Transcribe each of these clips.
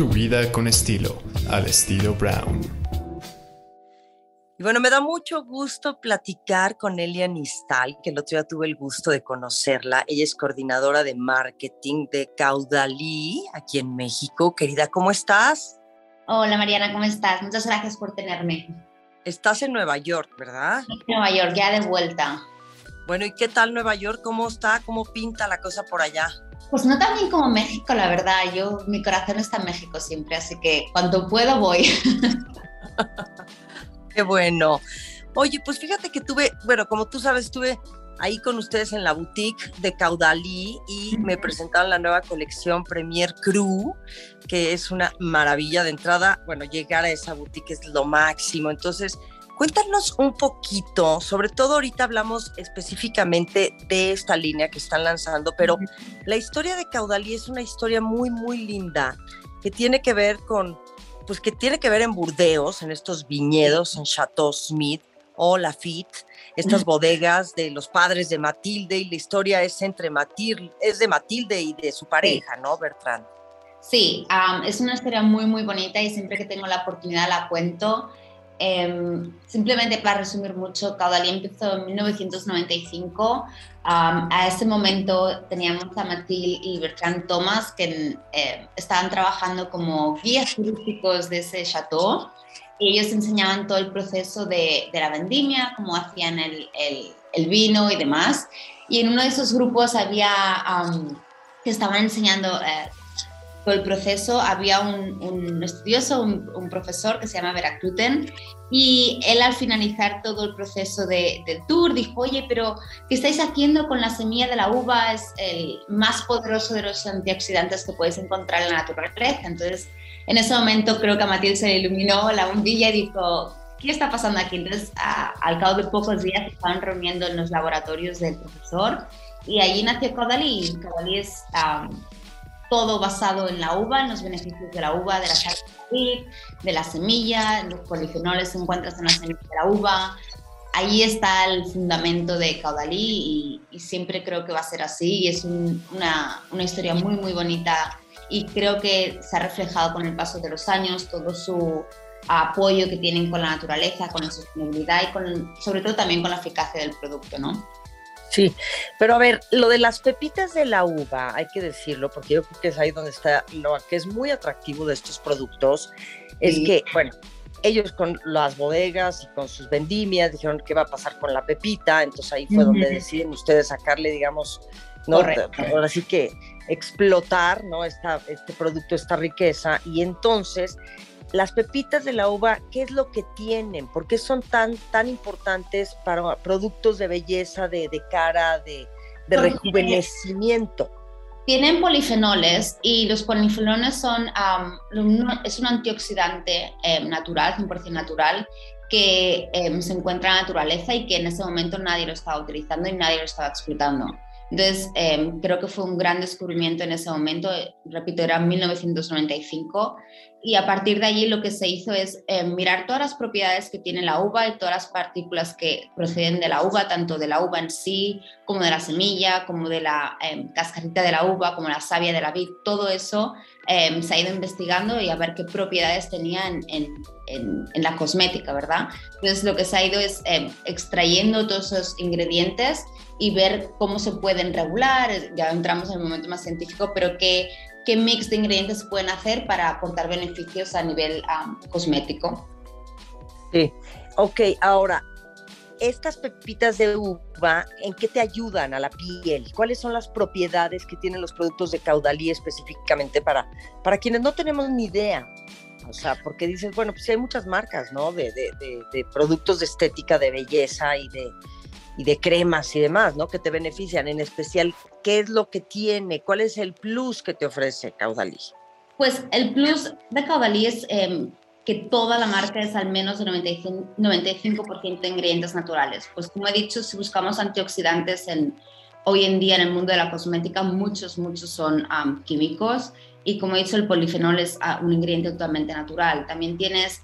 Tu vida con estilo, al estilo Brown. Y bueno, me da mucho gusto platicar con Elia Nistal, que el otro día tuve el gusto de conocerla. Ella es coordinadora de marketing de Caudalí, aquí en México. Querida, ¿cómo estás? Hola Mariana, ¿cómo estás? Muchas gracias por tenerme. Estás en Nueva York, ¿verdad? En Nueva York, ya de vuelta. Bueno, ¿y qué tal Nueva York? ¿Cómo está? ¿Cómo pinta la cosa por allá? Pues no tan bien como México, la verdad. Yo, mi corazón está en México siempre, así que cuando puedo voy. Qué bueno. Oye, pues fíjate que tuve, bueno, como tú sabes, estuve ahí con ustedes en la boutique de Caudalí y me presentaron la nueva colección Premier Crew, que es una maravilla de entrada. Bueno, llegar a esa boutique es lo máximo. Entonces, cuéntanos un poquito, sobre todo ahorita hablamos específicamente de esta línea que están lanzando, pero la historia de Caudalí es una historia muy, muy linda que tiene que ver con pues que tiene que ver en Burdeos, en estos viñedos, en Chateau Smith o Lafitte, estas bodegas de los padres de Matilde y la historia es entre Matilde, es de Matilde y de su pareja, ¿no, Bertrand? Sí, es una historia muy, muy bonita y siempre que tengo la oportunidad la cuento. Em, simplemente para resumir mucho, Caudalí empezó en 1995. a ese momento teníamos a Matilde y Bertrand Thomas que eh, estaban trabajando como guías turísticos de ese chateau ellos enseñaban todo el proceso de, de la vendimia, cómo hacían el, el, vino y demás. Y en uno de esos grupos había que estaban enseñando eh, todo el proceso, había un, estudioso, un, profesor que se llama Veracruten, y él al finalizar todo el proceso de, del tour dijo, oye, pero ¿qué estáis haciendo con la semilla de la uva? Es el más poderoso de los antioxidantes que podéis encontrar en la naturaleza. Entonces, en ese momento creo que a Matilde se le iluminó la bombilla y dijo, ¿qué está pasando aquí? Entonces, al cabo de pocos días estaban reuniendo en los laboratorios del profesor y allí nació Caudalí. Caudalí es todo basado en la uva, en los beneficios de la uva, de la sal de la semilla, los polifenoles se encuentran en la semilla de la uva. Ahí está el fundamento de Caudalí y, siempre creo que va a ser así y es una, una historia muy, muy bonita y creo que se ha reflejado con el paso de los años todo su apoyo que tienen con la naturaleza, con la sostenibilidad y con, sobre todo también con la eficacia del producto, ¿no? Sí, pero a ver, lo de las pepitas de la uva, hay que decirlo, porque yo creo que es ahí donde está lo que es muy atractivo de estos productos, es que, bueno, ellos con las bodegas y con sus vendimias dijeron qué va a pasar con la pepita, entonces ahí fue donde deciden ustedes sacarle, digamos, ¿no? ahora sí que explotar, ¿no? Esta, este producto, esta riqueza, y entonces las pepitas de la uva, ¿qué es lo que tienen? ¿Por qué son tan, tan importantes para productos de belleza, de, cara, de, rejuvenecimiento? Tienen polifenoles y los polifenoles son, es un antioxidante eh, natural, 100% natural, que em, se encuentra en la naturaleza y que en ese momento nadie lo estaba utilizando y nadie lo estaba explotando. Entonces, em, creo que fue un gran descubrimiento en ese momento, repito, era 1995, y a partir de allí lo que se hizo es em, mirar todas las propiedades que tiene la uva y todas las partículas que proceden de la uva, tanto de la uva en sí, como de la semilla, como de la em, cascarita de la uva, como la savia de la vid, todo eso se ha ido investigando y a ver qué propiedades tenía en, en, en, la cosmética, ¿verdad? Entonces, lo que se ha ido es extrayendo todos esos ingredientes y ver cómo se pueden regular, ya entramos en el momento más científico, pero qué, qué mix de ingredientes pueden hacer para aportar beneficios a nivel cosmético. Sí, ok, ahora, estas pepitas de uva, ¿en qué te ayudan a la piel? ¿Cuáles son las propiedades que tienen los productos de caudalí específicamente para, para quienes no tenemos ni idea? O sea, porque dices, bueno, pues hay muchas marcas, ¿no? De, de, de productos de estética, de belleza y de, y de cremas y demás, ¿no? Que te benefician. En especial, ¿qué es lo que tiene? ¿Cuál es el plus que te ofrece Caudalí? Pues el plus de Caudalí es em, que toda la marca es al menos de 95%, 95 de ingredientes naturales. Pues como he dicho, si buscamos antioxidantes en, hoy en día en el mundo de la cosmética, muchos, muchos son químicos. Y como he dicho, el polifenol es ah, un ingrediente totalmente natural. También tienes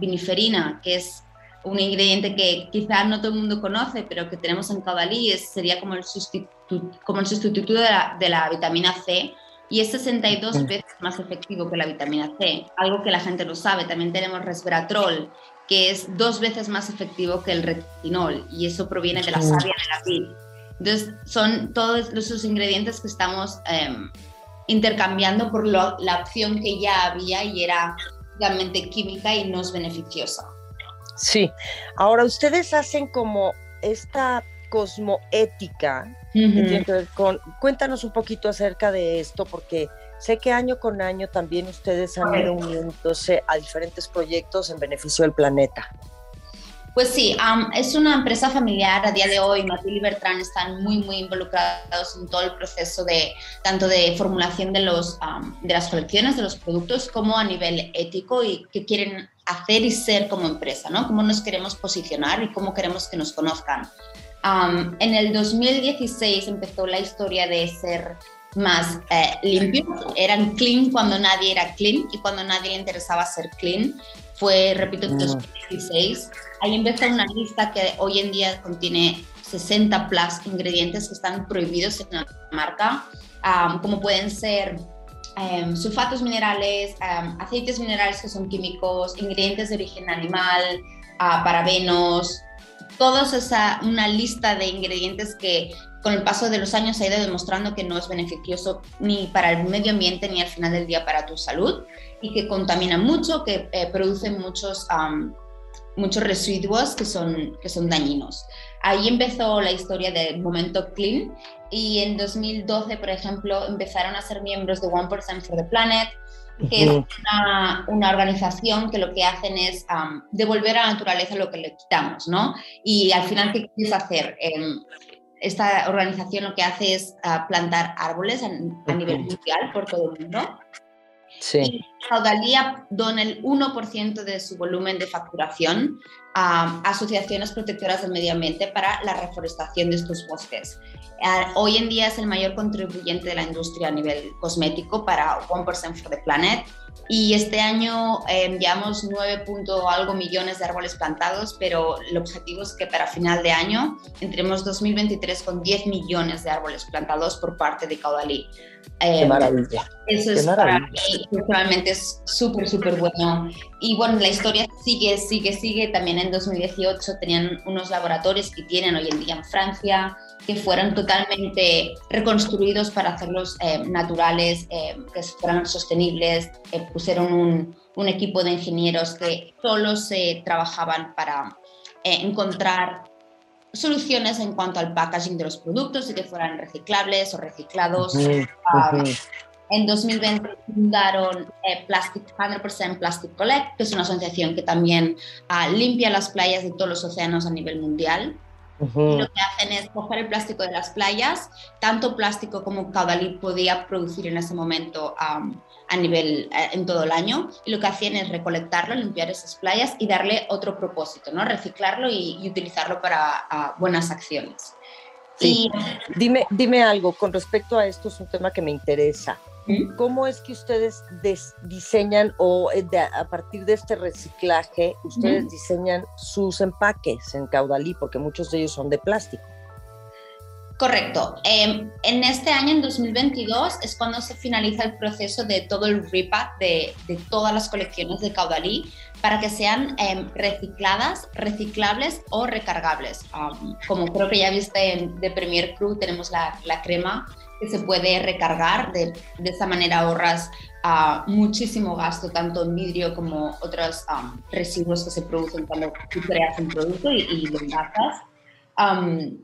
viniferina, que es un ingrediente que quizás no todo el mundo conoce, pero que tenemos en caudalí, sería como el sustituto, como el sustituto de, la, vitamina C, y es 62 veces más efectivo que la vitamina C, algo que la gente no sabe. También tenemos resveratrol, que es dos veces más efectivo que el retinol y eso proviene de la savia de la piel. Entonces, son todos esos ingredientes que estamos em, intercambiando por la opción que ya había y era realmente química y no es beneficiosa. Sí, ahora ustedes hacen como esta cosmoética con, cuéntanos un poquito acerca de esto, porque sé que año con año también ustedes han ido uniéndose a diferentes proyectos en beneficio del planeta. Pues sí, es una empresa familiar a día de hoy. Matilde y Bertrán están muy, muy involucrados en todo el proceso de tanto de formulación de, los, de las colecciones, de los productos, como a nivel ético y qué quieren hacer y ser como empresa, ¿no? Cómo nos queremos posicionar y cómo queremos que nos conozcan. en el 2016 empezó la historia de ser más eh, limpios. Eran clean cuando nadie era clean y cuando nadie le interesaba ser clean. Fue, repito, en 2016. Mm. Ahí empezó una lista que hoy en día contiene 60 plus ingredientes que están prohibidos en la marca, como pueden ser em, sulfatos minerales, em, aceites minerales que son químicos, ingredientes de origen animal, uh, parabenos, todos esa una lista de ingredientes que con el paso de los años ha ido demostrando que no es beneficioso ni para el medio ambiente ni al final del día para tu salud y que contamina mucho, que eh, produce muchos, muchos residuos que son, que son dañinos. Ahí empezó la historia del Momento Clean y en 2012, por ejemplo, empezaron a ser miembros de One Percent for the Planet, que es una, una, organización que lo que hacen es devolver a la naturaleza lo que le quitamos, ¿no? Y al final, ¿qué quieres hacer? Em, esta organización lo que hace es ah, plantar árboles a, nivel mundial por todo el mundo. Sí. Y Caudalía dona el 1% de su volumen de facturación a asociaciones protectoras del medio ambiente para la reforestación de estos bosques. Ah, hoy en día es el mayor contribuyente de la industria a nivel cosmético para 1% for the Planet y este año eh, enviamos 9 algo millones de árboles plantados, pero el objetivo es que para final de año entremos 2023 con 10 millones de árboles plantados por parte de Caudalí. Qué em, maravilla. Eso es para mí es súper, súper bueno. Y bueno, la historia sigue, sigue, sigue. También en 2018 tenían unos laboratorios que tienen hoy en día en Francia, que fueron totalmente reconstruidos para hacerlos eh, naturales, eh, que fueran sostenibles. Eh, pusieron un, un, equipo de ingenieros que solo se trabajaban para encontrar soluciones en cuanto al packaging de los productos y que fueran reciclables o reciclados. Ah, en 2020 fundaron Plastic 100% Plastic Collect, que es una asociación que también ah, limpia las playas de todos los océanos a nivel mundial lo que hacen es coger el plástico de las playas, tanto plástico como Caudalí podía producir en ese momento a nivel eh, en todo el año, y lo que hacían es recolectarlo, limpiar esas playas y darle otro propósito, ¿no? reciclarlo y, utilizarlo para buenas acciones. Sí. Dime, dime algo con respecto a esto, es un tema que me interesa. ¿Cómo es que ustedes diseñan o eh, a partir de este reciclaje, ustedes diseñan sus empaques en Caudalí? Porque muchos de ellos son de plástico. Correcto. Em, en este año, en 2022, es cuando se finaliza el proceso de todo el repack de, todas las colecciones de Caudalí para que sean em, recicladas, reciclables o recargables. como creo que ya viste de Premier Crew, tenemos la, la crema que se puede recargar. De, de esa manera ahorras uh, muchísimo gasto, tanto en vidrio como otros um, residuos que se producen cuando tú creas un producto y, y lo envasas. Um,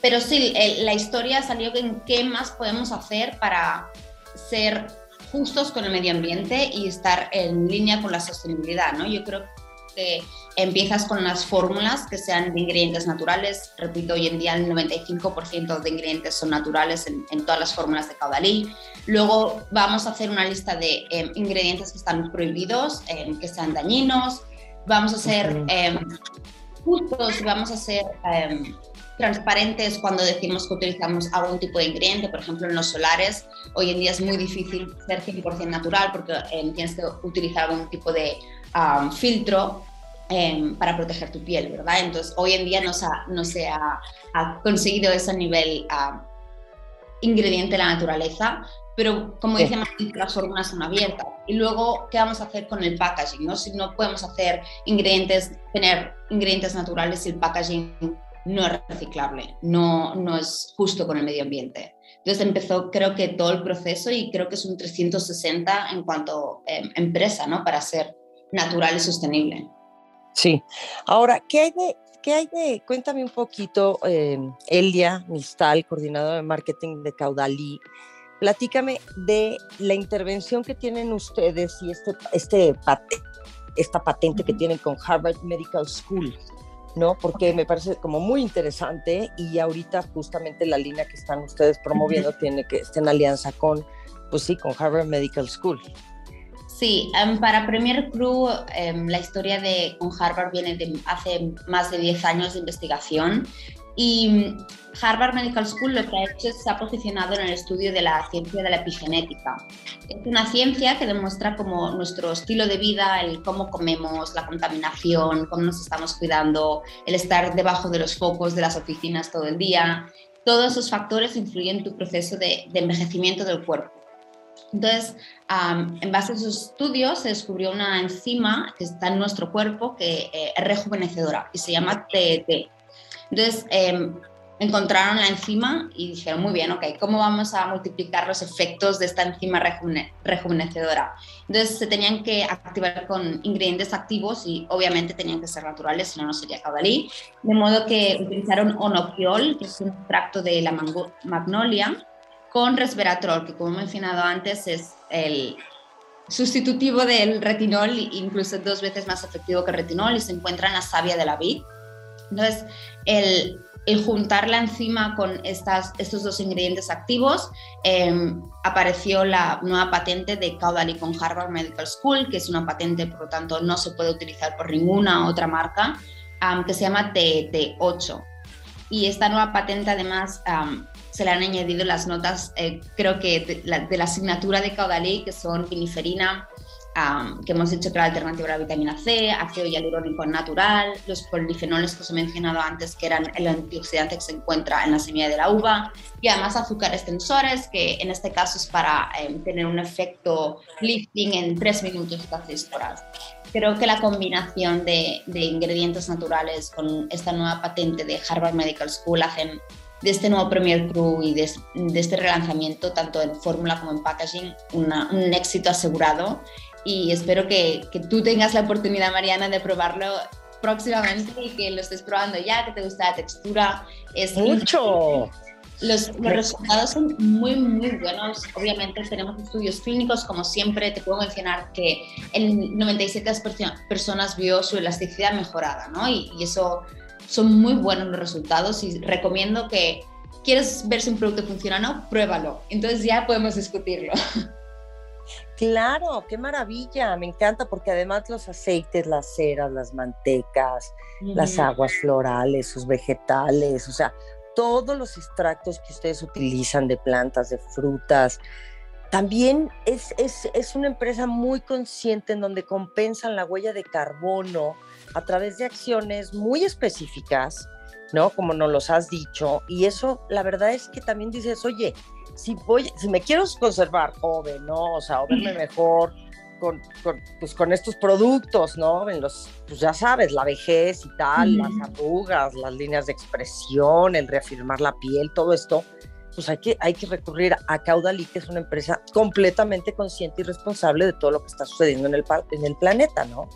pero sí, la historia salió en qué más podemos hacer para ser justos con el medio ambiente y estar en línea con la sostenibilidad, ¿no? Yo creo que empiezas con unas fórmulas que sean de ingredientes naturales. Repito, hoy en día el 95% de ingredientes son naturales en, todas las fórmulas de caudalí. Luego vamos a hacer una lista de em, ingredientes que están prohibidos, em, que sean dañinos. Vamos a ser eh, justos, vamos a ser transparentes cuando decimos que utilizamos algún tipo de ingrediente, por ejemplo en los solares, hoy en día es muy difícil ser 100% natural porque tienes que utilizar algún tipo de filtro em, para proteger tu piel, ¿verdad? Entonces, hoy en día no se ha, no se ha, conseguido ese nivel ingrediente de la naturaleza, pero como dice las fórmulas son abiertas. Y luego, ¿qué vamos a hacer con el packaging? ¿no? Si no podemos hacer ingredientes, tener ingredientes naturales si el packaging no es reciclable, no, no es justo con el medio ambiente. Entonces empezó creo que todo el proceso y creo que es un 360 en cuanto em, empresa, ¿no? Para ser natural y sostenible. Sí. Ahora, ¿qué hay de, qué hay de cuéntame un poquito, eh, Elia Mistal, coordinadora de marketing de Caudalí, platícame de la intervención que tienen ustedes y este, este esta patente que tienen con Harvard Medical School. ¿No? Porque me parece como muy interesante y ahorita justamente la línea que están ustedes promoviendo tiene que estar en alianza con, pues sí, con Harvard Medical School. Sí, em, para Premier Crew em, la historia de con Harvard viene de hace más de 10 años de investigación y Harvard Medical School lo que ha hecho es se ha posicionado en el estudio de la ciencia de la epigenética. Es una ciencia que demuestra cómo nuestro estilo de vida, el cómo comemos, la contaminación, cómo nos estamos cuidando, el estar debajo de los focos de las oficinas todo el día, todos esos factores influyen en tu proceso de, envejecimiento del cuerpo. Entonces, en base a esos estudios, se descubrió una enzima que está en nuestro cuerpo que eh, es rejuvenecedora y se llama TET. Entonces, em, encontraron la enzima y dijeron, muy bien, ok, ¿cómo vamos a multiplicar los efectos de esta enzima rejuvenecedora? Entonces se tenían que activar con ingredientes activos y obviamente tenían que ser naturales, si no, no sería caudalí. De modo que utilizaron onopiol, que es un extracto de la magnolia, con resveratrol, que como he mencionado antes es el sustitutivo del retinol, incluso dos veces más efectivo que el retinol, y se encuentra en la savia de la vid. Entonces, el, juntar la enzima con estos dos ingredientes activos, em, apareció la nueva patente de Caudally con Harvard Medical School, que es una patente, por lo tanto, no se puede utilizar por ninguna otra marca, que se llama TT8. Y esta nueva patente, además, se le han añadido las notas, eh, creo que de la, de la, asignatura de Caudally, que son viniferina, que hemos dicho que la alternativa a la vitamina C, ácido hialurónico natural, los polifenoles que os he mencionado antes, que eran el antioxidante que se encuentra en la semilla de la uva, y además azúcares tensores, que en este caso es para em, tener un efecto lifting en 3 minutos cada 6 horas. Creo que la combinación de, de, ingredientes naturales con esta nueva patente de Harvard Medical School hacen de este nuevo Premier Crew y de, de este relanzamiento, tanto en fórmula como en packaging, un éxito asegurado y espero que, que, tú tengas la oportunidad, Mariana, de probarlo próximamente y que lo estés probando ya, que te gusta la textura. Es mucho. Los, los, resultados son muy, muy buenos. Obviamente tenemos estudios clínicos, como siempre, te puedo mencionar que el 97% personas vio su elasticidad mejorada, ¿no? Y, y, eso son muy buenos los resultados y recomiendo que quieres ver si un producto funciona o no, pruébalo. Entonces ya podemos discutirlo. Claro, qué maravilla, me encanta porque además los aceites, las ceras, las mantecas, las aguas florales, sus vegetales, o sea, todos los extractos que ustedes utilizan de plantas, de frutas, también es, es, es, una empresa muy consciente en donde compensan la huella de carbono a través de acciones muy específicas, ¿no? Como nos los has dicho. Y eso, la verdad es que también dices, oye, si voy, si me quiero conservar joven, ¿no? O sea, o verme mejor con, pues, con estos productos, ¿no? En los, pues ya sabes, la vejez y tal, las arrugas, las líneas de expresión, el reafirmar la piel, todo esto, pues hay que, hay que recurrir a Caudalí, que es una empresa completamente consciente y responsable de todo lo que está sucediendo en el, en el planeta, ¿no?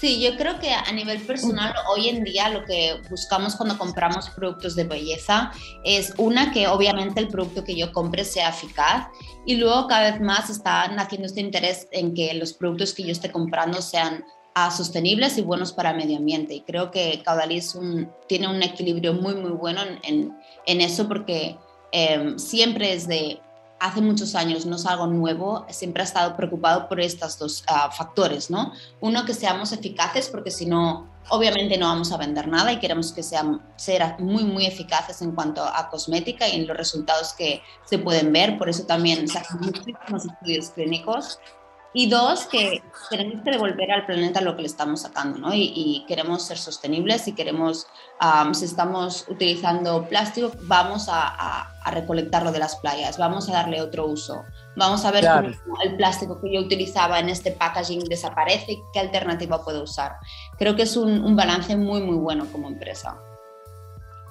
Sí, yo creo que a nivel personal hoy en día lo que buscamos cuando compramos productos de belleza es una que obviamente el producto que yo compre sea eficaz y luego cada vez más está naciendo este interés en que los productos que yo esté comprando sean ah, sostenibles y buenos para el medio ambiente. Y creo que Caudalis tiene un equilibrio muy, muy bueno en, en, eso porque em, siempre es de hace muchos años, no es algo nuevo, siempre ha estado preocupado por estos dos ah, factores, ¿no? Uno, que seamos eficaces, porque si no, obviamente no vamos a vender nada y queremos que sean ser muy, muy eficaces en cuanto a cosmética y en los resultados que se pueden ver, por eso también se hacen muchísimos estudios clínicos. Y dos, que tenemos que devolver al planeta lo que le estamos sacando, ¿no? Y, queremos ser sostenibles y queremos, si estamos utilizando plástico, vamos a, recolectarlo de las playas, vamos a darle otro uso, vamos a ver cómo el plástico que yo utilizaba en este packaging desaparece y qué alternativa puedo usar. Creo que es un, un balance muy, muy bueno como empresa.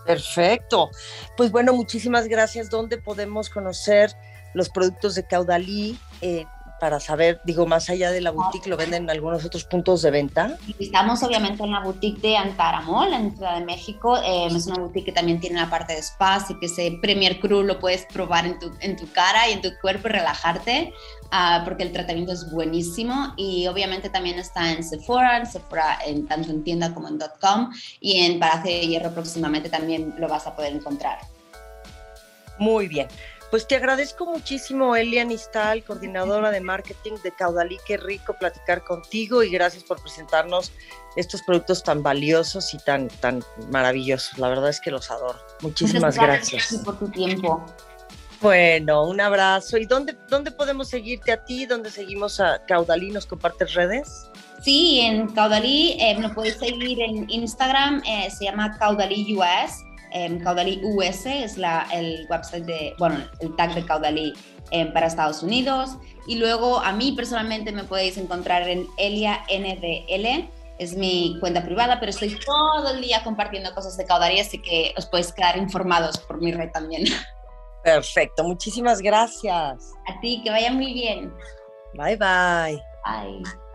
Perfecto. Pues bueno, muchísimas gracias. ¿Dónde podemos conocer los productos de Caudalí? Eh, para saber, digo, más allá de la boutique, ¿lo venden en algunos otros puntos de venta? Estamos obviamente en la boutique de Antaramol, en Ciudad de México. Em, es una boutique que también tiene la parte de spa, así que ese Premier Cru lo puedes probar en tu, en tu cara y en tu cuerpo y relajarte, uh, porque el tratamiento es buenísimo. Y obviamente también está en Sephora, en Sephora en, tanto en tienda como en .com. Y en Palacio de Hierro próximamente también lo vas a poder encontrar. Muy bien. Pues te agradezco muchísimo, Elia Nistal, coordinadora de marketing de Caudalí. Qué rico platicar contigo y gracias por presentarnos estos productos tan valiosos y tan, tan maravillosos. La verdad es que los adoro. Muchísimas gracias. gracias. por tu tiempo. Bueno, un abrazo. ¿Y dónde, dónde podemos seguirte a ti? ¿Dónde seguimos a Caudalí? ¿Nos compartes redes? Sí, en Caudalí eh, me puedes seguir en Instagram, eh, se llama Caudalí US eh, Caudalí US es la, el website de, bueno, el tag de Caudalí em, para Estados Unidos. Y luego a mí personalmente me podéis encontrar en Elia NDL, es mi cuenta privada, pero estoy todo el día compartiendo cosas de Caudalí, así que os podéis quedar informados por mi red también. Perfecto, muchísimas gracias. A ti, que vaya muy bien. Bye bye. Bye.